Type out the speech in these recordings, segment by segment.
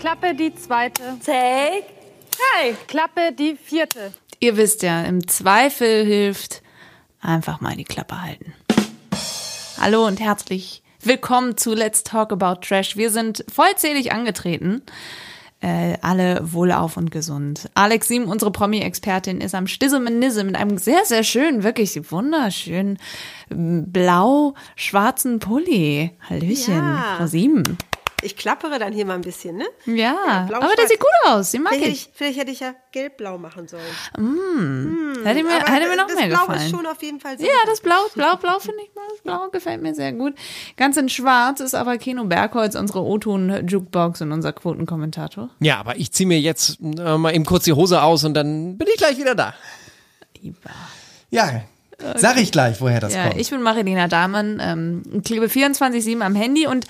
Klappe die zweite. Take drei. Klappe die vierte. Ihr wisst ja, im Zweifel hilft einfach mal die Klappe halten. Hallo und herzlich willkommen zu Let's Talk About Trash. Wir sind vollzählig angetreten. Äh, alle wohlauf und gesund. Alex Sim, unsere Promi-Expertin, ist am Stissem in Nisse mit einem sehr, sehr schönen, wirklich wunderschönen blau-schwarzen Pulli. Hallöchen, Ja. Frau Sim. Ich klappere dann hier mal ein bisschen, ne? Ja, blau, aber der sieht gut aus, den mag Vielleicht hätte, ich. ich, vielleicht hätte ich ja gelb-blau machen sollen. Hätte mir, Aber hätte mir noch das mehr Blau gefallen. ist schon auf jeden Fall sehr Ja, das Blau, Blau, Blau finde ich mal. Das Blau gefällt mir sehr gut. Ganz in Schwarz ist aber Kino Bergholz, unsere O-Ton-Jukebox und unser Quotenkommentator. Ja, aber ich ziehe mir jetzt äh, mal eben kurz die Hose aus und dann bin ich gleich wieder da. Lieber. Ja, sag ich gleich, woher das Ja, kommt. ich bin Marilena Dahmann, ähm, klebe 24-7 am Handy und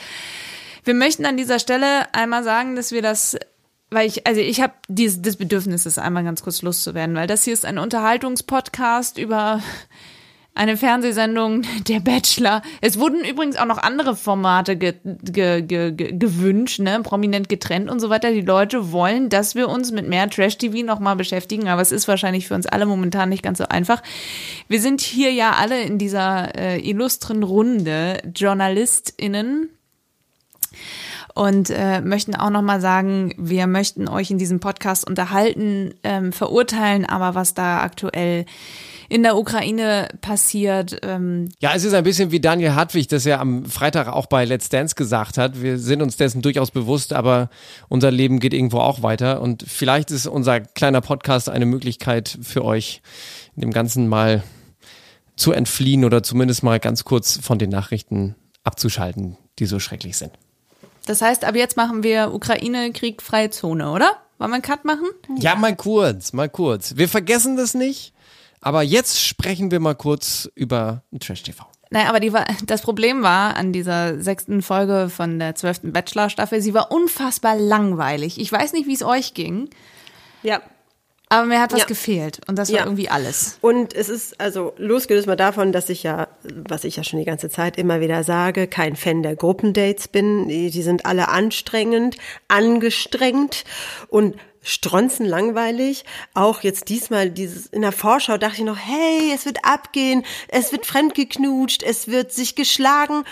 wir möchten an dieser Stelle einmal sagen, dass wir das, weil ich, also ich habe dieses das Bedürfnis, das einmal ganz kurz loszuwerden, weil das hier ist ein Unterhaltungspodcast über eine Fernsehsendung, der Bachelor. Es wurden übrigens auch noch andere Formate ge, ge, ge, ge, gewünscht, ne, prominent getrennt und so weiter. Die Leute wollen, dass wir uns mit mehr Trash-TV nochmal beschäftigen, aber es ist wahrscheinlich für uns alle momentan nicht ganz so einfach. Wir sind hier ja alle in dieser äh, illustren Runde JournalistInnen und äh, möchten auch noch mal sagen, wir möchten euch in diesem Podcast unterhalten, ähm, verurteilen, aber was da aktuell in der Ukraine passiert, ähm, Ja, es ist ein bisschen wie Daniel Hartwig, das ja am Freitag auch bei Let's Dance gesagt hat. Wir sind uns dessen durchaus bewusst, aber unser Leben geht irgendwo auch weiter. Und vielleicht ist unser kleiner Podcast eine Möglichkeit für euch, dem Ganzen mal zu entfliehen oder zumindest mal ganz kurz von den Nachrichten abzuschalten, die so schrecklich sind. Das heißt, ab jetzt machen wir Ukraine Krieg freie Zone, oder? Wollen wir einen Cut machen? Ja, mal kurz, mal kurz. Wir vergessen das nicht, aber jetzt sprechen wir mal kurz über Trash TV. Naja, aber die war, das Problem war an dieser sechsten Folge von der zwölften Bachelor-Staffel, sie war unfassbar langweilig. Ich weiß nicht, wie es euch ging, Ja. Aber mir hat was Ja. gefehlt und das war Ja. irgendwie alles. Und es ist also losgelöst mal davon, dass ich ja, was ich ja schon die ganze Zeit immer wieder sage, kein Fan der Gruppendates bin. Die, die sind alle anstrengend, angestrengt und stronzen langweilig. Auch jetzt diesmal dieses in der Vorschau dachte ich noch, hey, es wird abgehen, es wird fremdgeknutscht, es wird sich geschlagen.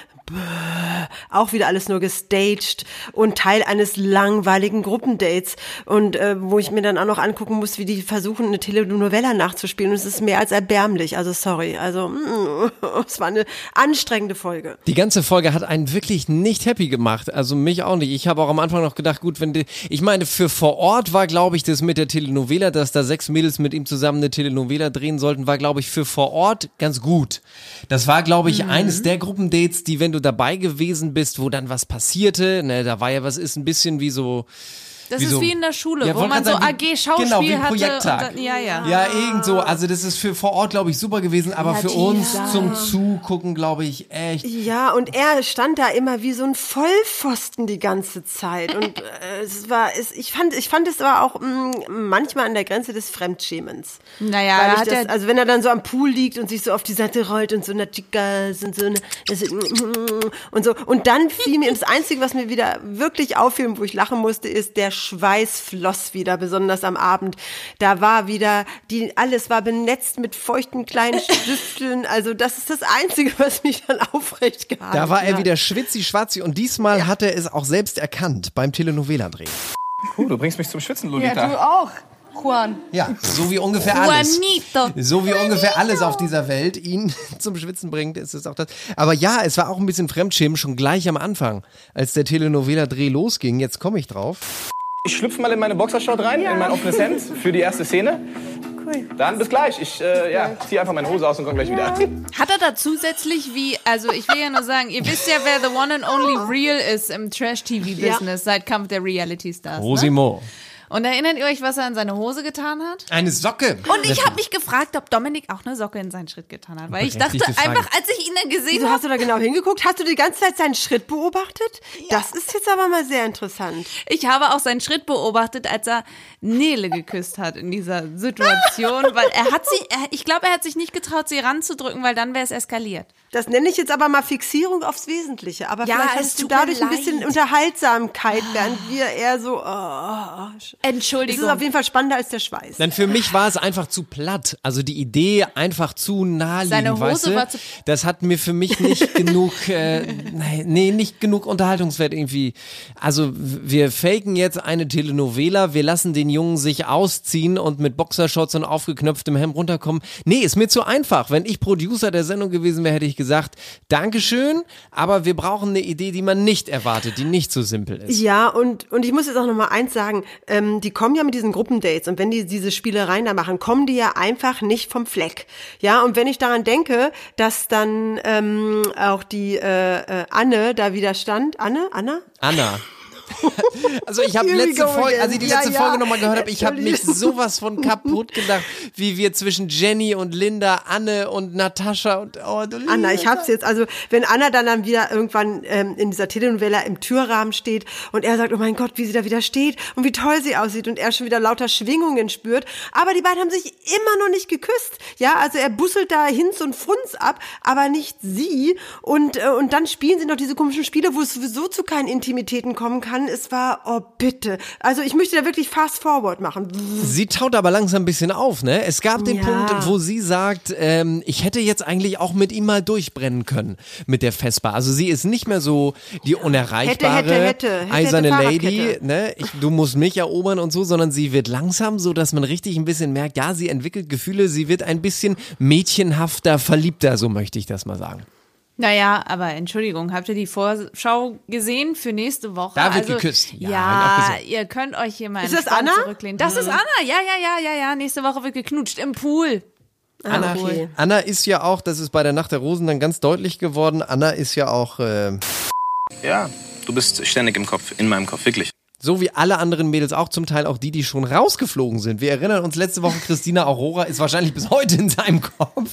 Auch wieder alles nur gestaged und Teil eines langweiligen Gruppendates und äh, wo ich mir dann auch noch angucken muss, wie die versuchen eine Telenovela nachzuspielen und es ist mehr als erbärmlich. Also sorry, also mm, es war eine anstrengende Folge. Die ganze Folge hat einen wirklich nicht happy gemacht. Also mich auch nicht. Ich habe auch am Anfang noch gedacht, gut, wenn die, ich meine, für vor Ort war, glaube ich, das mit der Telenovela, dass da sechs Mädels mit ihm zusammen eine Telenovela drehen sollten, war, glaube ich, für vor Ort ganz gut. Das war, glaube ich, eines der Gruppendates, die, wenn du dabei gewesen bist, wo dann was passierte, ne, da war ja was ist ein bisschen wie so, Das Wie ist so- wie in der Schule, Ja, wo man so grad sagen, AG wie- Schauspiel genau, wie hatte. Projekttag. Und dann, ja, ja. Ja, irgend so. Also das ist für vor Ort, glaube ich, super gewesen, aber für uns zum Zugucken, glaube ich, echt. Ja, und er stand da immer wie so ein Vollpfosten die ganze Zeit. Und äh, es war, es, ich fand, ich fand es aber auch mh, manchmal an der Grenze des Fremdschämens. Naja, Weil hat das, ja- also wenn er dann so am Pool liegt und sich so auf die Seite rollt und so na Chicas und so eine, das, und so und dann fiel mir das einzige, was mir wieder wirklich auffiel und wo ich lachen musste, ist der Schweiß floss wieder, besonders am Abend. Da war wieder die alles war benetzt mit feuchten kleinen Stifteln. Also das ist das einzige, was mich dann aufrecht gehalten Da war er wieder schwitzi schwarzi und diesmal hat er es auch selbst erkannt beim Telenovela-Dreh. Cool, du bringst mich zum Schwitzen, Ja, Lolita. du auch, Juan. Ja, so wie ungefähr alles. Juanito. So wie ungefähr alles auf dieser Welt ihn zum Schwitzen bringt, ist es auch das. Aber ja, es war auch ein bisschen Fremdschämen schon gleich am Anfang, als der Telenovela-Dreh losging. Jetzt komme ich drauf. Ich schlüpfe mal in meine Boxershort rein, in mein offenes Hemd für die erste Szene. Cool. Dann bis gleich. Ich äh, ja, ziehe einfach meine Hose aus und komme gleich wieder. Hat er da zusätzlich wie, also ich will ja nur sagen, ihr wisst ja, wer the one and only real ist im Trash-TV-Business seit Kampf der Reality Stars. Ne? Und erinnert ihr euch, was er in seine Hose getan hat? Eine Socke. Und ich habe mich gefragt, ob Dominik auch eine Socke in seinen Schritt getan hat. Weil ich dachte einfach, als ich ihn dann gesehen habe, hast du da genau hingeguckt? Hast du die ganze Zeit seinen Schritt beobachtet? Das ist jetzt aber mal sehr interessant. ich habe auch seinen Schritt beobachtet, als er Nele geküsst hat in dieser Situation, weil er hat sie, er, ich glaube, er hat sich nicht getraut, sie ranzudrücken, weil dann wäre es eskaliert. Das nenne ich jetzt aber mal Fixierung aufs Wesentliche. Aber Ja, vielleicht es hast du dadurch ein bisschen. Unterhaltsamkeit, während wir eher so. Oh, es Entschuldigung. ist auf jeden Fall spannender als der Schweiß. Denn für mich war es einfach zu platt. Also die Idee einfach zu naheliegend, Seine Hose weißt du? war zu- Das hat mir für mich nicht genug, äh, nee, nicht genug Unterhaltungswert irgendwie. Also wir faken jetzt eine Telenovela, wir lassen den Jungen sich ausziehen und mit Boxershorts und aufgeknöpftem Hemd runterkommen. Nee, ist mir zu einfach. Wenn ich Producer der Sendung gewesen wäre, hätte ich gesagt, Dankeschön, aber wir brauchen eine Idee, die man nicht erwartet, die nicht so simpel ist. Ja, und, und ich muss jetzt auch noch mal eins sagen, ähm, die kommen ja mit diesen Gruppendates und wenn die diese Spielereien da machen, kommen die ja einfach nicht vom Fleck. Ja, und wenn ich daran denke, dass dann ähm, auch die äh, äh, Anne da wieder stand, Anne, Anna? Anna. Also ich habe letzte Folge, als ich die Ja, letzte ja. Folge nochmal gehört habe, ich habe mich sowas von kaputt gedacht, wie wir zwischen Jenny und Linda, Anne und Natascha und oh, du Anna, ich hab's jetzt. Also wenn Anna dann, dann wieder irgendwann ähm, in dieser Telenovela im Türrahmen steht und er sagt, oh mein Gott, wie sie da wieder steht und wie toll sie aussieht und er schon wieder lauter Schwingungen spürt. Aber die beiden haben sich immer noch nicht geküsst. Ja, also er busselt da Hinz und Frunz ab, aber nicht sie. Und, äh, und dann spielen sie noch diese komischen Spiele, wo es sowieso zu keinen Intimitäten kommen kann. Es war, oh bitte. Also ich möchte da wirklich fast forward machen. Sie taut aber langsam ein bisschen auf, ne? Es gab den Ja. Punkt, wo sie sagt, ähm, ich hätte jetzt eigentlich auch mit ihm mal durchbrennen können mit der Vespa. Also sie ist nicht mehr so die unerreichbare Hätte, hätte, hätte, eiserne Lady, ne? Ich, du musst mich erobern und so, sondern sie wird langsam so, dass man richtig ein bisschen merkt, ja, sie entwickelt Gefühle, sie wird ein bisschen mädchenhafter, verliebter, so möchte ich das mal sagen. Naja, aber Entschuldigung, habt ihr die Vorschau gesehen für nächste Woche? Da wird also, geküsst. Ja, Ja, ihr könnt euch hier mal Ist das Anna? zurücklehnen. Das ist Anna, ja, ja, ja, ja, ja. Nächste Woche wird geknutscht im Pool. Anna, okay. Anna ist ja auch, das ist bei der Nacht der Rosen dann ganz deutlich geworden, Anna ist ja auch äh, Ja, du bist ständig im Kopf, in meinem Kopf, wirklich. So wie alle anderen Mädels auch, zum Teil auch die, die schon rausgeflogen sind. Wir erinnern uns, letzte Woche Christina Aurora ist wahrscheinlich bis heute in seinem Kopf.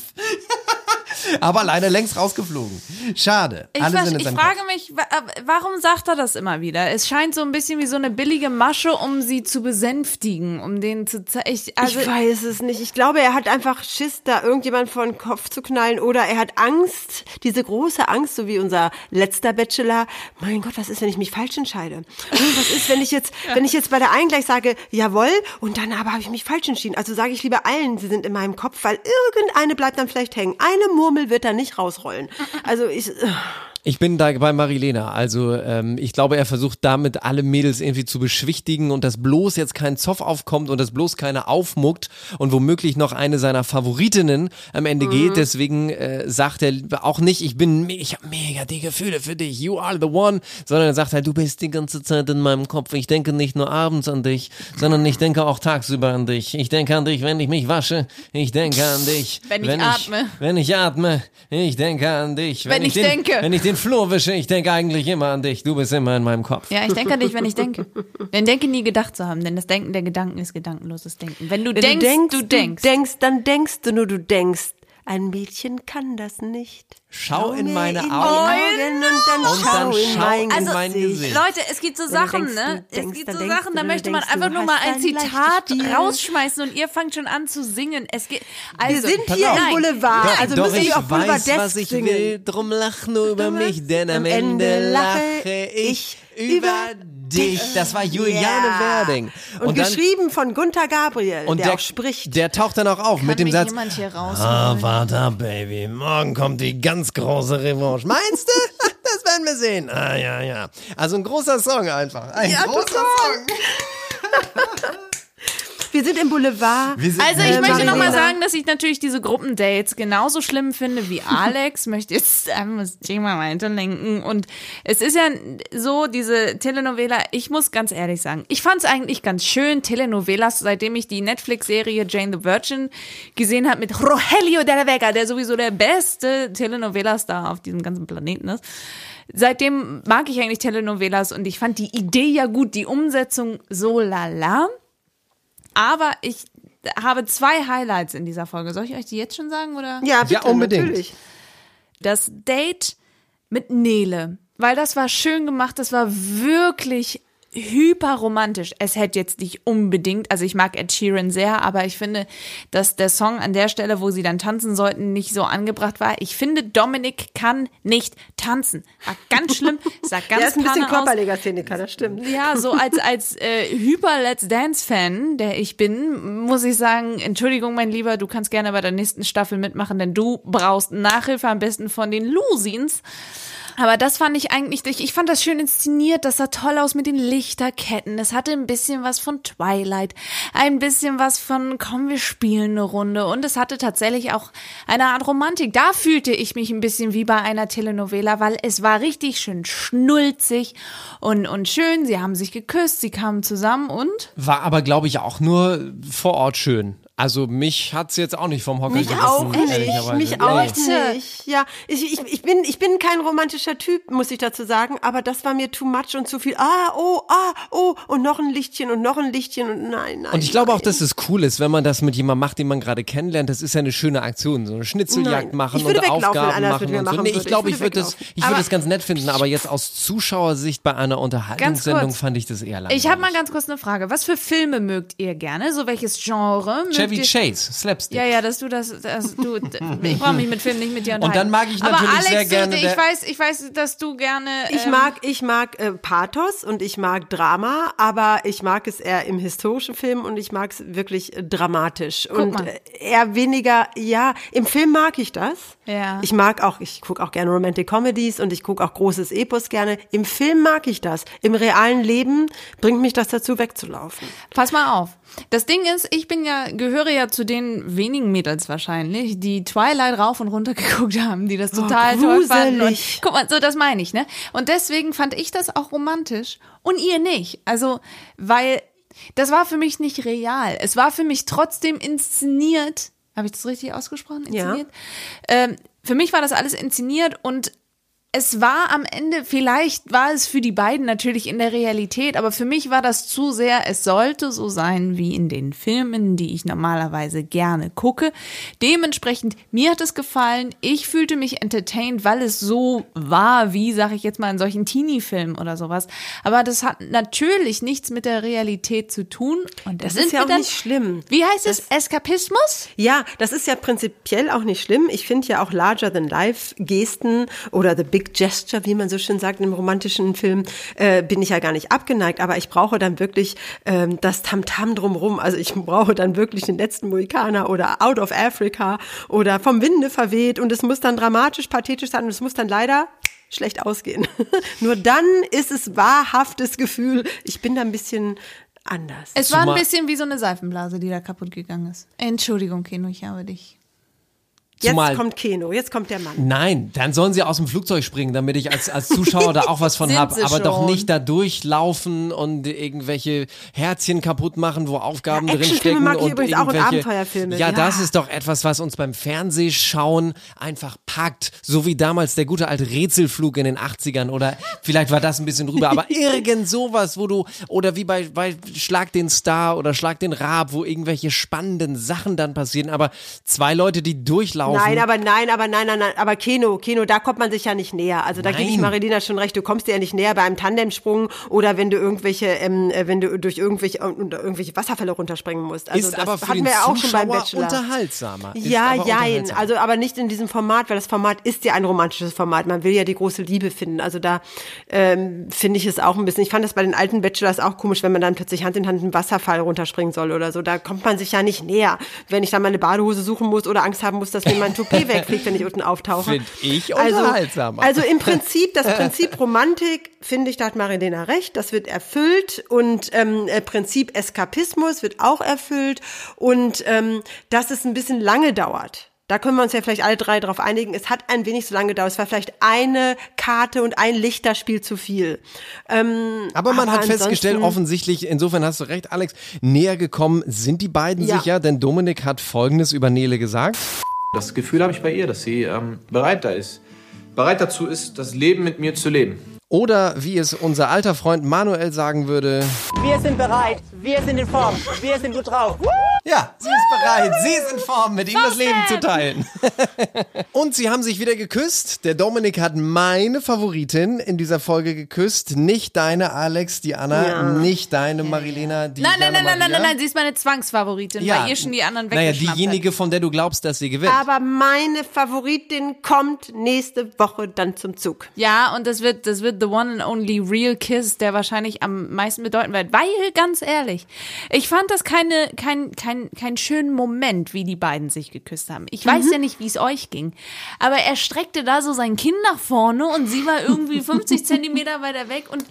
Aber leider längst rausgeflogen. Schade. Ich, Alle sind in ich frage Kopf. mich, äh, warum sagt er das immer wieder? Es scheint so ein bisschen wie so eine billige Masche, um sie zu besänftigen, um denen zu zeigen. Also, ich weiß es nicht. Ich glaube, er hat einfach Schiss, da irgendjemand vor den Kopf zu knallen oder er hat Angst, diese große Angst, so wie unser letzter Bachelor. Mein Gott, was ist, wenn ich mich falsch entscheide? Hm, Was ist, wenn ich jetzt, wenn ich jetzt bei der einen gleich sage, jawohl, und dann aber habe ich mich falsch entschieden. Also sage ich lieber allen, sie sind in meinem Kopf, weil irgendeine bleibt dann vielleicht hängen. Eine Murmel wird da nicht rausrollen. Also ich, Ich bin da bei Marilena. Also ähm, ich glaube, er versucht damit alle Mädels irgendwie zu beschwichtigen und dass bloß jetzt kein Zoff aufkommt und dass bloß keiner aufmuckt und womöglich noch eine seiner Favoritinnen am Ende geht. Deswegen äh, sagt er auch nicht, ich bin, ich habe mega die Gefühle für dich, you are the one, sondern er sagt halt, du bist die ganze Zeit in meinem Kopf. Ich denke nicht nur abends an dich, sondern ich denke auch tagsüber an dich. Ich denke an dich, wenn ich mich wasche. Ich denke an dich, Wenn ich atme. wenn ich atme. Ich denke an dich, Wenn ich den, denke. wenn ich den Flur wische, ich denke eigentlich immer an dich. Du bist immer in meinem Kopf. ja, ich denke an dich, wenn ich denke. Denn denke nie gedacht zu haben, denn das Denken der Gedanken ist gedankenloses Denken. Wenn du wenn denkst, du denkst, du denkst. du denkst, dann denkst du nur, du denkst. Ein Mädchen kann das nicht. Schau in meine in Augen. Augen und dann Und schau in mein in Gesicht. mein Gesicht. Leute, es gibt so Sachen, denkst, ne? es gibt so Sachen, du, da möchte man einfach nur mal ein Zitat rausschmeißen und ihr fangt schon an zu singen. Es geht, also, Wir sind hier im Boulevard, Doch, also doch müssen ich wir auf Boulevard weiß, was ich singen. will, drum lach nur über mich, denn am Am Ende lache ich über dich. Das war Juliane Ja. Werding. Und, dann- geschrieben von Gunther Gabriel, und der, der, auch spricht. der taucht dann auch auf kann mit dem Satz. Ah, warte ab, Baby. Morgen kommt die ganz große Revanche. Meinst du? Das werden wir sehen. Ah, ja, ja. Also ein großer Song einfach. Ein großer Song. wir sind im Boulevard. Wir sind- Also ich Äh, möchte noch mal Marilena. sagen, dass ich natürlich diese Gruppendates genauso schlimm finde wie Alex. möchte jetzt einmal das Thema weiterlenken. Und es ist ja so, diese Telenovela, ich muss ganz ehrlich sagen, ich fand es eigentlich ganz schön, Telenovelas, seitdem ich die Netflix-Serie Jane the Virgin gesehen habe mit Rogelio de la Vega, der sowieso der beste Telenovela-Star auf diesem ganzen Planeten ist. Seitdem mag ich eigentlich Telenovelas und ich fand die Idee ja gut, die Umsetzung so lala. Aber ich habe zwei Highlights in dieser Folge. Soll ich euch die jetzt schon sagen oder? Ja, bitte, Ja, unbedingt. Natürlich. Das Date mit Nele, weil das war schön gemacht, das war wirklich hyperromantisch. Es hätte jetzt nicht unbedingt, also ich mag Ed Sheeran sehr, aber ich finde, dass der Song an der Stelle, wo sie dann tanzen sollten, nicht so angebracht war. Ich finde, Dominik kann nicht tanzen. War ganz schlimm, sah ganz Der ist ein bisschen körperlicher Szeniker, das stimmt. Ja, so als, als äh, Hyper-Let's Dance-Fan, der ich bin, muss ich sagen, Entschuldigung, mein Lieber, du kannst gerne bei der nächsten Staffel mitmachen, denn du brauchst Nachhilfe am besten von den Lusins. Aber das fand ich eigentlich, ich fand das schön inszeniert, das sah toll aus mit den Lichterketten. Es hatte ein bisschen was von Twilight, ein bisschen was von, komm, wir spielen eine Runde. Und es hatte tatsächlich auch eine Art Romantik. Da fühlte ich mich ein bisschen wie bei einer Telenovela, weil es war richtig schön schnulzig und, und schön. Sie haben sich geküsst, sie kamen zusammen und War aber, glaube ich, auch nur vor Ort schön. Also mich hat's jetzt auch nicht vom Hocker Mich gerissen, auch nicht, mich auch Nee. nicht. Ja, ich, ich, ich, bin, ich bin kein romantischer Typ, muss ich dazu sagen, aber das war mir too much und zu viel. Ah, oh, ah, oh, und noch ein Lichtchen und noch ein Lichtchen und nein, nein. Und ich glaube auch, dass es cool ist, wenn man das mit jemandem macht, den man gerade kennenlernt. Das ist ja eine schöne Aktion, so eine Schnitzeljagd Nein. machen und Aufgaben machen und so. Nee, ich glaube, Ich würde das, ich würde das ganz nett finden, aber jetzt aus Zuschauersicht bei einer Unterhaltungssendung fand ich das eher langweilig. ich habe mal ganz kurz eine Frage. Was für Filme mögt ihr gerne? So welches Genre? Mögt Chevy? Chase, Slapstick. Ja, ja, dass du das, dass du, ich brauche mich mit Filmen nicht mit dir unterhalten. dann mag ich Aber natürlich Alex, sehr gerne Ich weiß, ich weiß, dass du gerne. Ich ähm, mag, ich mag äh, Pathos und ich mag Drama, aber ich mag es eher im historischen Film und ich mag es wirklich dramatisch. und mal. eher weniger, ja, im Film mag ich das. Ja. Ich mag auch, ich gucke auch gerne Romantic Comedies und ich gucke auch großes Epos gerne. Im Film mag ich das. Im realen Leben bringt mich das dazu, wegzulaufen. Pass mal auf. Das Ding ist, ich bin ja, gehöre ja zu den wenigen Mädels wahrscheinlich, die Twilight rauf und runter geguckt haben, die das total toll fanden. Und, guck mal, so das meine ich, ne? Und deswegen fand ich das auch romantisch und ihr nicht. Also, weil das war für mich nicht real. Es war für mich trotzdem inszeniert. Habe ich das richtig ausgesprochen? Ja. Inszeniert? Ähm, für mich war das alles inszeniert und es war am Ende, vielleicht war es für die beiden natürlich in der Realität, aber für mich war das zu sehr, es sollte so sein wie in den Filmen, die ich normalerweise gerne gucke. Dementsprechend, mir hat es gefallen, ich fühlte mich entertained, weil es so war, wie, sag ich jetzt mal, in solchen Teenie-Filmen oder sowas. Aber das hat natürlich nichts mit der Realität zu tun. Und Das ist ja auch dann, nicht schlimm. Wie heißt es? Eskapismus? Ja, das ist ja prinzipiell auch nicht schlimm. Ich finde ja auch larger than life Gesten oder the big gesture, wie man so schön sagt im romantischen Film, äh, bin ich ja gar nicht abgeneigt. Aber ich brauche dann wirklich ähm, das Tamtam drumrum. Also ich brauche dann wirklich den letzten Mohikaner oder Out of Africa oder vom Winde verweht. Und es muss dann dramatisch, pathetisch sein und es muss dann leider schlecht ausgehen. Nur dann ist es wahrhaftes Gefühl. Ich bin da ein bisschen anders. Es war ein bisschen wie so eine Seifenblase, die da kaputt gegangen ist. Entschuldigung, Keno, ich habe dich. Jetzt Zumal- kommt Keno, jetzt kommt der Mann. Nein, dann sollen sie aus dem Flugzeug springen, damit ich als, als Zuschauer da auch was von habe. Aber doch schon. nicht da durchlaufen und irgendwelche Herzchen kaputt machen, wo Aufgaben Ja, drin Actionfilme stecken. mag ich und übrigens auch irgendwelche, Abenteuerfilme, Ja, ja. das ist doch etwas, was uns beim Fernsehschauen einfach packt. So wie damals der gute alte Rätselflug in den 80ern oder vielleicht war das ein bisschen drüber, aber irgend sowas, wo du, oder wie bei, bei Schlag den Star oder Schlag den Rab, wo irgendwelche spannenden Sachen dann passieren, aber zwei Leute, die durchlaufen. Nein, aber nein, aber nein, nein, nein, aber Keno, Keno, da kommt man sich ja nicht näher. Also da gebe ich Nein. Marilena schon recht, du kommst dir ja nicht näher bei einem Tandemsprung oder wenn du irgendwelche, ähm, äh, wenn du durch irgendwelche, äh, unter irgendwelche Wasserfälle runterspringen musst. Also ist das aber für hatten den wir ja auch schon beim Bachelor. unterhaltsamer. Ist Ja, unterhaltsamer. Also, aber nicht in diesem Format, weil das Format ist ja ein romantisches Format. Man will ja die große Liebe finden. Also da ähm, finde ich es auch ein bisschen. Ich fand das bei den alten Bachelors auch komisch, wenn man dann plötzlich Hand in Hand einen Wasserfall runterspringen soll oder so. Da kommt man sich ja nicht näher. Wenn ich dann meine Badehose suchen muss oder Angst haben muss, dass mir denen mein Toupet wegfliegt, wenn ich unten auftauche. Find ich also, unterhaltsam. Also im Prinzip, das Prinzip Romantik, finde ich, da hat Marilena recht, das wird erfüllt und ähm, äh, Prinzip Eskapismus wird auch erfüllt und ähm, dass es ein bisschen lange dauert. Da können wir uns ja vielleicht alle drei darauf einigen. Es hat ein wenig so lange gedauert. Es war vielleicht eine Karte und ein Lichterspiel zu viel. Ähm, Aber man hat ansonsten- festgestellt, offensichtlich, insofern hast du recht, Alex, näher gekommen sind die beiden Ja. sich ja, denn Dominik hat Folgendes über Nele gesagt. Das Gefühl habe ich bei ihr, dass sie ähm, bereit da ist. Bereit dazu ist, das Leben mit mir zu leben. Oder wie es unser alter Freund Manuel sagen würde, Wir sind bereit, wir sind in Form, wir sind gut drauf. Ja, sie ist bereit, sie ist in Form, mit ihm das Leben zu teilen. Und sie haben sich wieder geküsst. Der Dominik hat meine Favoritin in dieser Folge geküsst. Nicht deine Alex, die Anna, Ja. nicht deine Marilena, die Nein, nein, nein, nein, nein, nein, nein, sie ist meine Zwangsfavoritin, weil ihr schon die anderen Naja, weggeschnappt diejenige, von der du glaubst, dass sie gewinnt. Aber meine Favoritin kommt nächste Woche dann zum Zug. Ja, und das wird, das wird the one and only real kiss, der wahrscheinlich am meisten bedeuten wird. Weil, ganz ehrlich, ich fand das keine, kein, kein, kein schönen Moment, wie die beiden sich geküsst haben. Ich weiß ja nicht, wie es euch ging. Aber er streckte da so sein Kinn nach vorne und sie war irgendwie 50 Zentimeter weiter weg und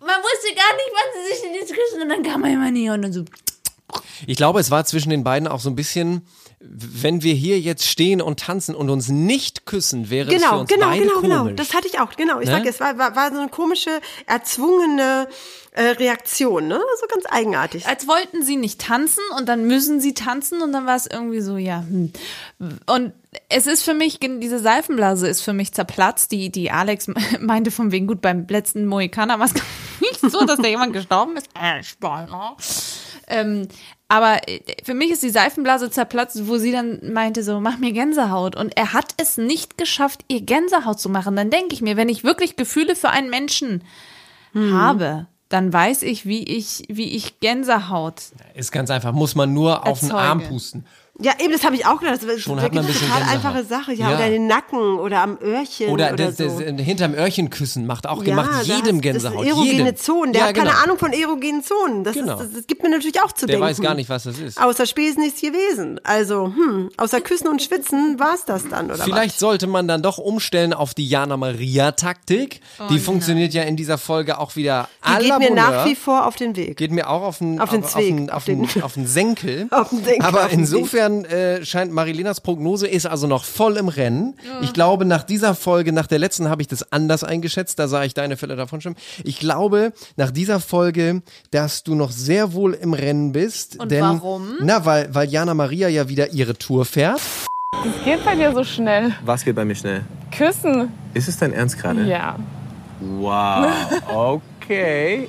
man wusste gar nicht, wann sie sich denn jetzt küssen. Und dann kam er immer näher und dann so. Ich glaube, es war zwischen den beiden auch so ein bisschen, wenn wir hier jetzt stehen und tanzen und uns nicht küssen, wäre es für Genau, uns genau, beide genau, genau. komisch. Das hatte ich auch, genau. Ich Ne? sag, es war, war, war so eine komische, erzwungene äh, Reaktion, ne? So ganz eigenartig. als wollten sie nicht tanzen und dann müssen sie tanzen und dann war es irgendwie so, ja. Hm. Und es ist für mich, diese Seifenblase ist für mich zerplatzt, die, die Alex meinte von wegen, gut, beim letzten Mohikaner war es nicht so, dass da jemand gestorben ist. Äh, Spoiler. Ähm, aber äh, für mich ist die Seifenblase zerplatzt, wo sie dann meinte so, mach mir Gänsehaut. Und er hat es nicht geschafft, ihr Gänsehaut zu machen. Dann denke ich mir, wenn ich wirklich Gefühle für einen Menschen habe, dann weiß ich, wie ich, wie ich Gänsehaut Ist ganz einfach, muss man nur auf den. Arm pusten. Ja, eben, das habe ich auch gedacht. Das ist Schon wirklich hat man ein eine bisschen total Gänsehaut. einfache Sache. Ja, Ja. oder den Nacken oder am Öhrchen Oder, oder, das, so. das, hinterm Öhrchen küssen macht auch ja, da jedem hast- Gänsehaut. Das ist erogene jedem. Zonen. Der ja, hat genau. keine Ahnung von erogenen Zonen. Das, Genau. ist, das, das gibt mir natürlich auch zu Der denken. weiß gar nicht, was das ist. Außer Spesen nichts gewesen. Also, hm, außer Küssen und Schwitzen war's das dann, oder Vielleicht was? sollte man dann doch umstellen auf die Jana Maria Taktik. die funktioniert ja in dieser Folge auch wieder Die à geht mir nach wie vor auf den Weg. Geht mir auch auf den, Auf den auf, Zweig, den, auf auf, den, den- auf den Senkel. Auf den Senkel, Aber den insofern äh, scheint Marilenas Prognose ist also noch voll im Rennen. Ich glaube, nach dieser Folge, nach der letzten habe ich das anders eingeschätzt. Da sah ich deine Fälle davon schon. Ich glaube, nach dieser Folge, dass du noch sehr wohl im Rennen bist. Und denn, warum? Na, weil, weil Jana Maria ja wieder ihre Tour fährt. Es geht bei dir so schnell. Was geht bei mir schnell? Küssen. Ist es dein Ernst gerade? Ja. Wow, okay. Okay.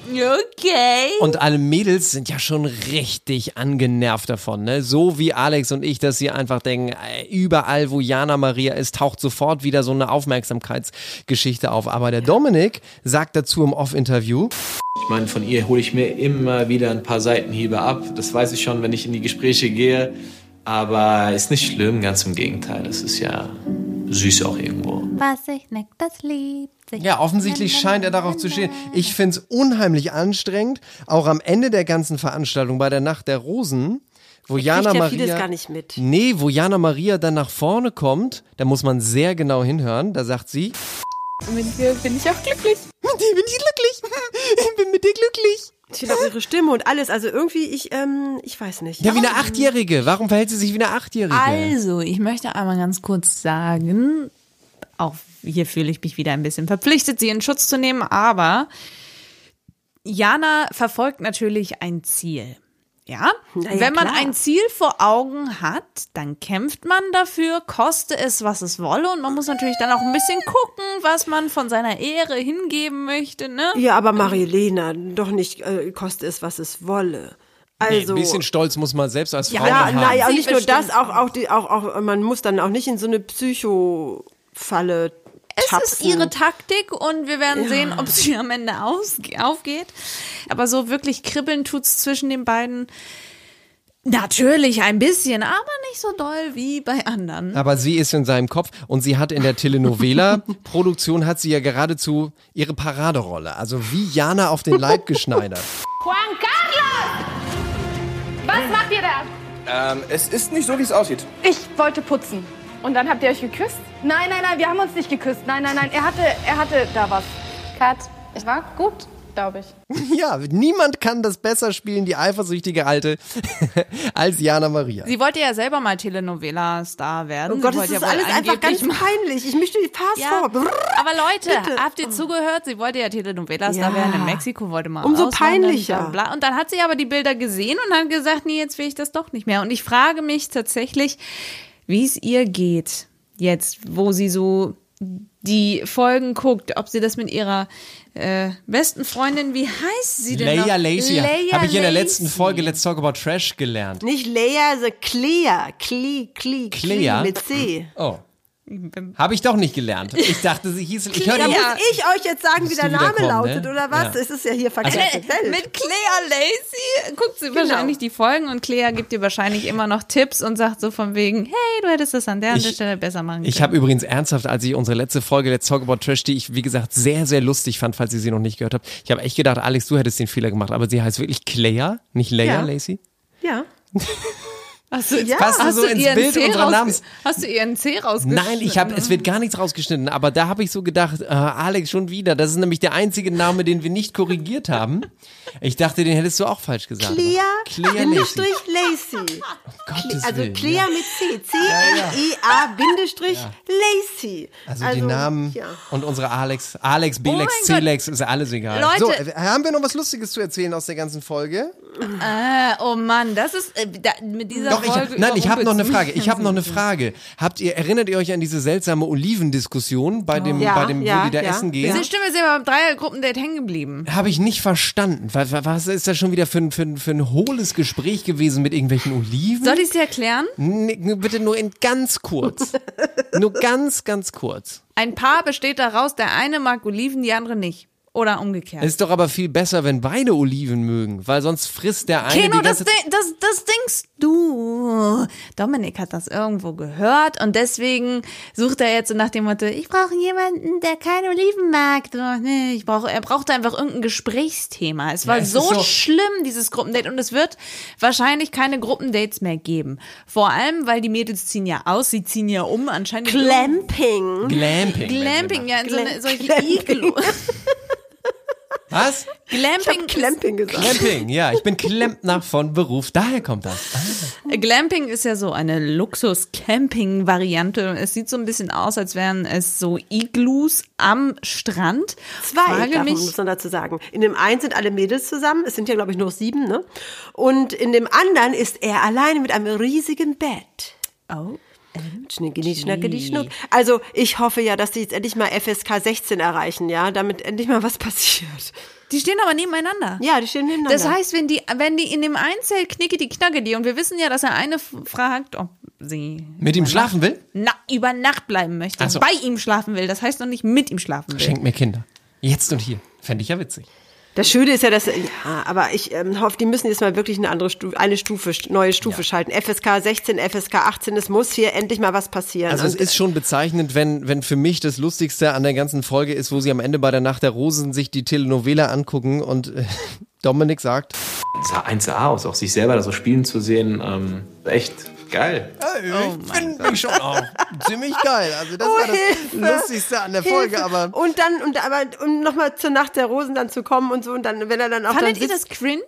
Und alle Mädels sind ja schon richtig angenervt davon, ne? So wie Alex und ich, dass sie einfach denken, äh, überall, wo Jana Maria ist, taucht sofort wieder so eine Aufmerksamkeitsgeschichte auf. Aber der Dominik sagt dazu im Off-Interview, Ich meine, von ihr hole ich mir immer wieder ein paar Seitenhiebe ab. Das weiß ich schon, wenn ich in die Gespräche gehe. Aber ist nicht schlimm, ganz im Gegenteil. Das ist ja süß auch irgendwo. Was sich neckt, das sich. Ja, offensichtlich scheint er darauf zu stehen. Ich find's unheimlich anstrengend, auch am Ende der ganzen Veranstaltung bei der Nacht der Rosen, wo Jana ja Maria. gar nicht mit. Nee, wo Jana Maria dann nach vorne kommt, da muss man sehr genau hinhören. Da sagt sie, Mit dir bin ich auch glücklich. mit dir bin ich glücklich. Ich bin mit dir glücklich. Ich finde auch ihre Stimme und alles. Also irgendwie, ich, ähm, ich weiß nicht. Ja, wie eine Achtjährige. Warum verhält sie sich wie eine Achtjährige? Also, ich möchte einmal ganz kurz sagen, auch hier fühle ich mich wieder ein bisschen verpflichtet, sie in Schutz zu nehmen, aber Jana verfolgt natürlich ein Ziel. Ja, ja, wenn man klar. ein Ziel vor Augen hat, dann kämpft man dafür, koste es, was es wolle. Und man muss natürlich dann auch ein bisschen gucken, was man von seiner Ehre hingeben möchte. Ne? Ja, aber Marilena, doch nicht äh, koste es, was es wolle. Nee, Also. ein bisschen Stolz muss man selbst als Frau ja, haben. naja, und Sie nicht nur das, auch, auch, die, auch, auch, man muss dann auch nicht in so eine Psycho-Falle Es tapsen. ist ihre Taktik und wir werden sehen, ob sie am Ende aus, aufgeht. Aber so wirklich kribbeln tut's zwischen den beiden. Natürlich ein bisschen, aber nicht so doll wie bei anderen. Aber sie ist in seinem Kopf und sie hat in der Telenovela-Produktion hat sie ja geradezu ihre Paraderolle. Also wie Jana auf den Leib geschneidert. Juan Carlos! Was macht ihr da? Ähm, es ist nicht so, wie es aussieht. Ich wollte putzen. Und dann habt ihr euch geküsst? Nein, nein, nein, wir haben uns nicht geküsst. Nein, nein, nein, er hatte, er hatte da was. Kat, es war gut, glaube ich. Ja, niemand kann das besser spielen, die eifersüchtige Alte, als Jana Maria. Sie wollte ja selber mal Telenovela-Star werden. Oh Gott, Sie das ist ja alles einfach ganz peinlich. Ich möchte die Pass Ja, vor. Brrr. aber Leute, Bitte. habt ihr zugehört? Sie wollte ja Telenovela-Star Ja. werden in Mexiko, wollte mal Umso peinlicher. bla, bla. Und dann hat sie aber die Bilder gesehen und hat gesagt, nee, jetzt will ich das doch nicht mehr. Und ich frage mich tatsächlich, wie es ihr geht jetzt, wo sie so die Folgen guckt, ob sie das mit ihrer äh, besten Freundin, wie heißt sie denn Leia noch? Lacey Leia habe ich in der letzten Folge Let's Talk About Trash gelernt. Nicht Leia, so Clea. Cle, Cle, Clea? Cle mit C. Oh. Habe ich doch nicht gelernt. Ich dachte, sie hieß. Ich höre Da muss ich euch jetzt sagen, wie der Name lautet, ne? oder was? Ja. Es ist ja hier verkehrte Äh, Welt. Mit Clea Lacey guckt sie Genau. wahrscheinlich die Folgen und Clea gibt dir wahrscheinlich immer noch Tipps und sagt so von wegen, hey, du hättest das an der, an der Ich- Stelle besser machen können. Ich habe übrigens ernsthaft, als ich unsere letzte Folge Let's Talk About Trash, die ich, wie gesagt, sehr, sehr lustig fand, falls ihr sie noch nicht gehört habt. Ich habe echt gedacht, Alex, du hättest den Fehler gemacht, aber sie heißt wirklich Clea, nicht Leia Ja. Lacey. Ja. Hast du, Ja. Passt hast so du ins ihren Bild C unserer Namens? Hast du ihren C rausgeschnitten? Nein, ich habe, es wird gar nichts rausgeschnitten, aber da habe ich so gedacht, äh, Alex, schon wieder. Das ist nämlich der einzige Name, den wir nicht korrigiert haben. Ich dachte, den hättest du auch falsch gesagt. Clea, Clea Lacey. Bindestrich Lacey. Gottes Also Willen, Clea ja. mit C. C-L-E-A Bindestrich Lacey. Also, die Namen ja. und unsere Alex, Alex, Belex, Oh C-Lex, ist alles egal. Leute- so, äh, haben wir noch was Lustiges zu erzählen aus der ganzen Folge? Äh, oh Mann, das ist äh, da, mit dieser Doch, ich, nein, ich habe noch eine Frage. Ich habe noch eine Frage. Habt ihr, erinnert ihr euch an diese seltsame Olivendiskussion bei dem, Ja, bei dem, ja, wo die da ja, essen gehen? Diese Stimme ist ja beim Dreiergruppendate hängen geblieben. Habe ich nicht verstanden. Was, was ist das schon wieder für ein, für, ein, für ein hohles Gespräch gewesen mit irgendwelchen Oliven? Soll ich es dir erklären? Nee, bitte nur in ganz kurz. nur ganz, ganz kurz. Ein Paar besteht daraus, der eine mag Oliven, die andere nicht. Oder umgekehrt. Es ist doch aber viel besser, wenn beide Oliven mögen, weil sonst frisst der eine Keno, das, das, das denkst du. Dominik hat das irgendwo gehört und deswegen sucht er jetzt so nach dem Motto, ich brauche jemanden, der keine Oliven mag. Ich brauche, er brauchte einfach irgendein Gesprächsthema. Es war Ja, es so, so- schlimm, dieses Gruppendate. Und es wird wahrscheinlich keine Gruppendates mehr geben. Vor allem, weil die Mädels ziehen ja aus, sie ziehen ja um, anscheinend. Glamping. Glamping. Glamping, ja, in so eine, solche Glamping. Was? Glamping, Clamping gesagt. Glamping, ja. Ich bin Klempner von Beruf. Daher kommt das. ist, Glamping ist ja so eine Luxus-Camping-Variante. Es sieht so ein bisschen aus, als wären es so Iglus am Strand. Zwei, Frage davon mich, muss man dazu sagen. In dem einen sind alle Mädels zusammen, es sind ja, glaube ich, nur sieben, ne? Und in dem anderen ist er alleine mit einem riesigen Bett. oh, Schnickeli, schnackeli, schnuck. Also, ich hoffe ja, dass die jetzt endlich mal FSK 16 erreichen, ja, damit endlich mal was passiert. die stehen aber nebeneinander. Ja, die stehen nebeneinander. Das heißt, wenn die, wenn die in dem einen Zelt knicke die knacke die und wir wissen ja, dass er eine fragt, ob sie Mit ihm schlafen will? na, über Nacht bleiben möchte, so. bei ihm schlafen will. Das heißt noch nicht mit ihm schlafen will. Schenkt mir Kinder. Jetzt und hier. Fände ich ja witzig. Das Schöne ist ja, dass, ja, aber ich ähm, hoffe, die müssen jetzt mal wirklich eine andere Stufe, eine Stufe, neue Stufe schalten. FSK 16, FSK 18, es muss hier endlich mal was passieren. Also es ist schon bezeichnend, wenn, wenn für mich das Lustigste an der ganzen Folge ist, wo sie am Ende bei der Nacht der Rosen sich die Telenovela angucken und äh, Dominik sagt, sah 1A aus, auch sich selber da so spielen zu sehen. Ähm, echt geil. ich finde mich schon auch ziemlich geil. Also das Oh, war das Hilfe, Lustigste an der Folge, Hilfe. aber und dann und aber um nochmal zur Nacht der Rosen dann zu kommen und so und dann wenn er dann auch Fandet dann ihr das cringe?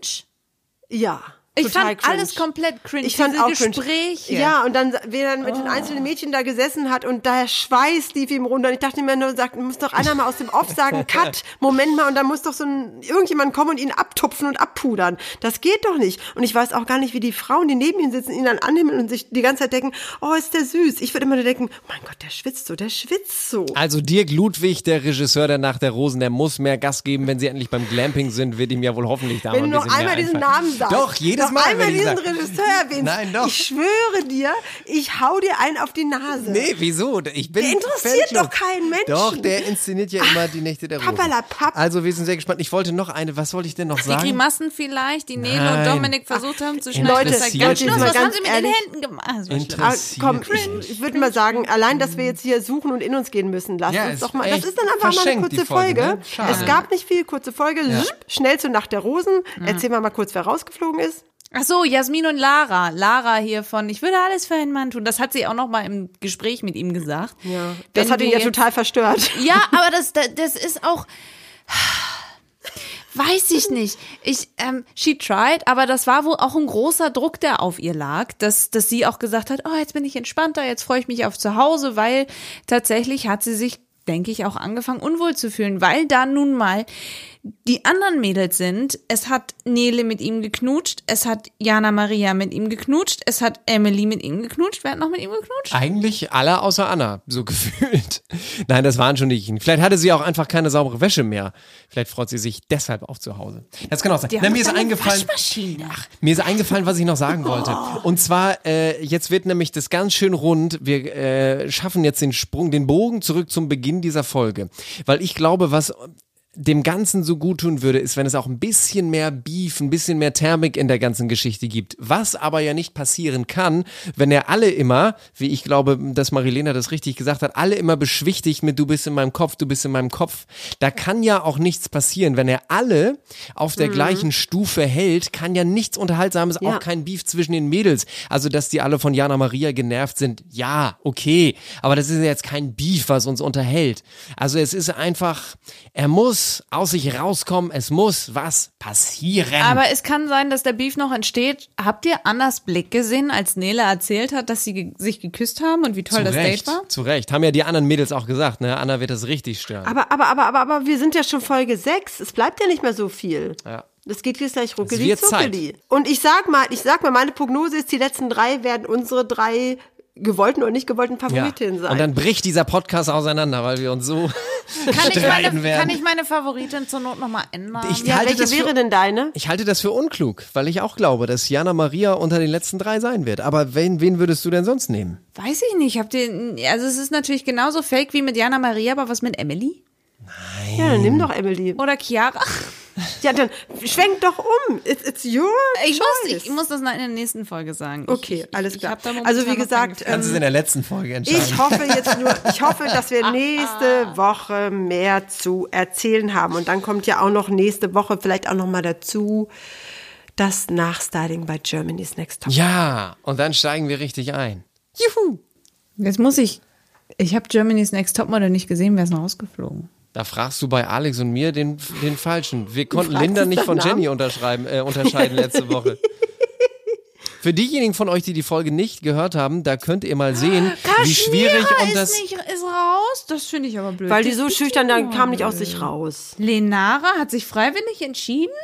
ja Ich fand cringe. alles komplett cringe. Ich fand Diese auch cringe. Gespräche. Ja, und dann, wie er dann mit den einzelnen Mädchen da gesessen hat und der Schweiß lief ihm runter. Und ich dachte mir nur, sagt, muss doch einer mal aus dem Off sagen, Cut, Moment mal, und dann muss doch so ein, irgendjemand kommen und ihn abtupfen und abpudern. Das geht doch nicht. Und ich weiß auch gar nicht, wie die Frauen, die neben ihm sitzen, ihn dann anhimmeln und sich die ganze Zeit denken, oh, ist der süß. Ich würde immer nur denken, oh mein Gott, der schwitzt so, der schwitzt so. Also Dirk Ludwig, der Regisseur der Nacht der Rosen, der muss mehr Gas geben, wenn sie endlich beim Glamping sind, wird ihm ja wohl hoffentlich da Wenn ein du noch einmal diesen einfallen. Namen sagst. Doch, jedes noch Mal, einmal diesen sag- Regisseur erwähnst. Nein, doch. Ich schwöre dir, ich hau dir einen auf die Nase. Nee, wieso? Ich bin Der interessiert Fanclub. doch keinen Menschen. Doch, der inszeniert ja immer die Nächte der Rosen. Pappalapapp. Also wir sind sehr gespannt. Ich wollte noch eine, was wollte ich denn noch Die sagen? Grimassen vielleicht, die Nele und Dominik versucht haben zu schneiden. Leute, Das ganz schlimm. Was haben sie mit ehrlich. den Händen gemacht? Ah, Interessiert komm, ich, ich würde mal sagen, allein, dass wir jetzt hier suchen und in uns gehen müssen, lass Ja, uns doch mal. Das ist dann einfach mal eine die kurze Folge, Folge. ne? Es gab nicht viel, kurze Folge. Schnell zur Nacht der Rosen. Erzähl mal mal kurz, wer rausgeflogen ist. Ach so, Jasmin und Lara. Lara hier von Ich würde alles für einen Mann tun. Das hat sie auch noch mal im Gespräch mit ihm gesagt. Ja, das Wenn hat ihn ja total verstört. Ja, aber das, das, das ist auch. Weiß ich nicht. Ich, ähm, she tried, aber das war wohl auch ein großer Druck, der auf ihr lag, dass, dass sie auch gesagt hat, oh, jetzt bin ich entspannter, jetzt freue ich mich auf zu Hause, weil tatsächlich hat sie sich, denke ich, auch angefangen, unwohl zu fühlen, weil da nun mal die anderen Mädels sind. Es hat Nele mit ihm geknutscht, es hat Jana Maria mit ihm geknutscht, es hat Emily mit ihm geknutscht. Wer hat noch mit ihm geknutscht? Eigentlich alle außer Anna, so gefühlt. Nein, das waren schon nicht. Vielleicht hatte sie auch einfach keine saubere Wäsche mehr. Vielleicht freut sie sich deshalb auf zu Hause. Das kann auch sein. Die Na, mir ist eingefallen. Waschmaschine. Mir ist eingefallen, was ich noch sagen wollte. Und zwar, äh, jetzt wird nämlich das ganz schön rund. Wir äh, schaffen jetzt den Sprung, den Bogen zurück zum Beginn dieser Folge. Weil ich glaube, was dem Ganzen so gut tun würde, ist, wenn es auch ein bisschen mehr Beef, ein bisschen mehr Thermik in der ganzen Geschichte gibt. Was aber ja nicht passieren kann, wenn er alle immer, wie ich glaube, dass Marilena das richtig gesagt hat, alle immer beschwichtigt mit du bist in meinem Kopf, du bist in meinem Kopf. Da kann ja auch nichts passieren. Wenn er alle auf der gleichen Stufe hält, kann ja nichts Unterhaltsames, Ja. auch kein Beef zwischen den Mädels. Also, dass die alle von Jana Maria genervt sind, ja, okay. Aber das ist ja jetzt kein Beef, was uns unterhält. Also, es ist einfach, er muss aus sich rauskommen, es muss was passieren. Aber es kann sein, dass der Beef noch entsteht. Habt ihr Annas Blick gesehen, als Nele erzählt hat, dass sie ge sich geküsst haben und wie toll zu das Recht, Date war? zu Recht. Haben ja die anderen Mädels auch gesagt, ne? Anna wird das richtig stören. Aber, aber, aber, aber, aber wir sind ja schon Folge 6. Es bleibt ja nicht mehr so viel. Ja. Das geht jetzt gleich ruckeli Zeit. zuckeli. Und ich sag mal, ich sag mal, meine Prognose ist, die letzten drei werden unsere drei gewollten oder nicht gewollten Ja. Favoritinnen sein. Und dann bricht dieser Podcast auseinander, weil wir uns so Kann ich, streiten meine, werden. kann ich meine Favoritin zur Not nochmal ändern? Ich ja, halte welche das für- wäre denn deine? Ich halte das für unklug, weil ich auch glaube, dass Jana Maria unter den letzten drei sein wird. Aber wen, wen würdest du denn sonst nehmen? Weiß ich nicht. Habt ihr, also es ist natürlich genauso fake wie mit Jana Maria, aber was mit Emily? Ja, dann nimm doch Emily. Oder Chiara? Ja, dann schwenk doch um. It's, it's your Ich muss, choice. ich muss das in der nächsten Folge sagen. Okay, ich, alles ich klar. hab da Also wie noch gesagt, Gefühl. Kannst du es in der letzten Folge entscheiden? Ich hoffe jetzt nur, ich hoffe, dass wir nächste Woche mehr zu erzählen haben. Und dann kommt ja auch noch nächste Woche vielleicht auch noch mal dazu das Nachstyling bei Germany's Next Top. ja, und dann steigen wir richtig ein. Juhu. Jetzt muss ich. Ich habe Germany's Next Topmodel nicht gesehen, wer ist noch rausgeflogen? Da fragst du bei Alex und mir den, den Falschen. Wir konnten Linda nicht von? Jenny unterschreiben, äh, unterscheiden letzte Woche. Für diejenigen von euch, die die Folge nicht gehört haben, da könnt ihr mal sehen, wie schwierig und ist das. nicht ist raus. Das finde ich aber blöd. Weil die so ist schüchtern, dann kam nicht aus sich raus. Lenara hat sich freiwillig entschieden.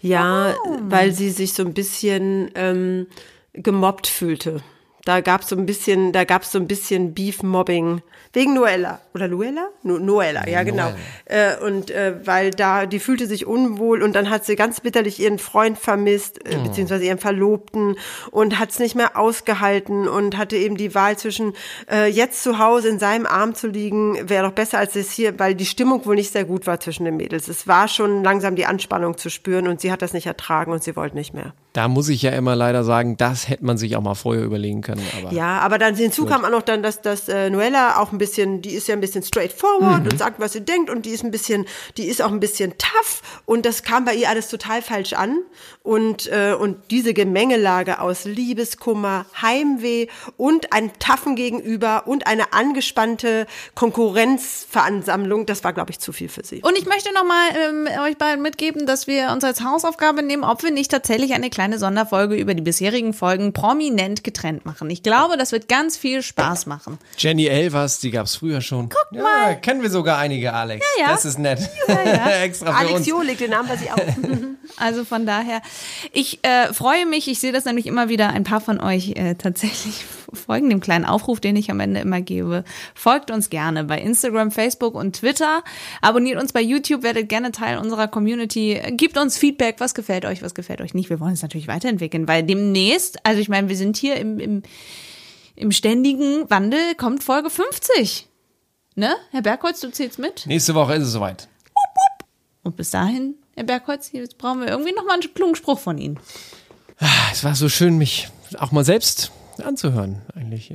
Ja, weil sie sich so ein bisschen ähm, gemobbt fühlte. Da gab's so ein bisschen, da gab's so ein bisschen Beef-Mobbing wegen Noella oder Luella, no, Noella, ja genau. Äh, und äh, weil da die fühlte sich unwohl und dann hat sie ganz bitterlich ihren Freund vermisst äh, beziehungsweise ihren Verlobten und hat's nicht mehr ausgehalten und hatte eben die Wahl zwischen äh, jetzt zu Hause in seinem Arm zu liegen wäre doch besser als es hier, weil die Stimmung wohl nicht sehr gut war zwischen den Mädels. Es war schon langsam die Anspannung zu spüren und sie hat das nicht ertragen und sie wollte nicht mehr. Da muss ich ja immer leider sagen, das hätte man sich auch mal vorher überlegen können. Aber Ja, aber dann hinzu kam auch noch dann, dass, dass äh, Noella auch ein bisschen, die ist ja ein bisschen straightforward und sagt, was sie denkt und die ist ein bisschen, die ist auch ein bisschen tough und das kam bei ihr alles total falsch an und äh, und diese Gemengelage aus Liebeskummer, Heimweh und einem taffen Gegenüber und eine angespannte Konkurrenzveransammlung, das war glaube ich zu viel für sie. Und ich möchte nochmal ähm, euch beiden mitgeben, dass wir uns als Hausaufgabe nehmen, ob wir nicht tatsächlich eine kleine Sonderfolge über die bisherigen Folgen prominent getrennt machen. Ich glaube, das wird ganz viel Spaß machen. Jenny Elvers, die gab's früher schon. Guck ja, mal. Kennen wir sogar einige, Alex. Ja, ja. Das ist nett. ja. Extra für Alex uns. Jolik, den Namen weiß ich auch. Also von daher, ich äh, freue mich, ich sehe das nämlich immer wieder, ein paar von euch äh, tatsächlich folgen dem kleinen Aufruf, den ich am Ende immer gebe. Folgt uns gerne bei Instagram, Facebook und Twitter. Abonniert uns bei YouTube, werdet gerne Teil unserer Community. Gebt uns Feedback, was gefällt euch, was gefällt euch nicht. Wir wollen es natürlich weiterentwickeln, weil demnächst, also ich meine, wir sind hier im, im, im ständigen Wandel, kommt Folge 50. Ne? Herr Bergholz, du zählst mit? Nächste Woche ist es soweit. Und bis dahin, Herr Bergholz, jetzt brauchen wir irgendwie nochmal einen klugen Spruch von Ihnen. Es war so schön, mich auch mal selbst anzuhören, eigentlich.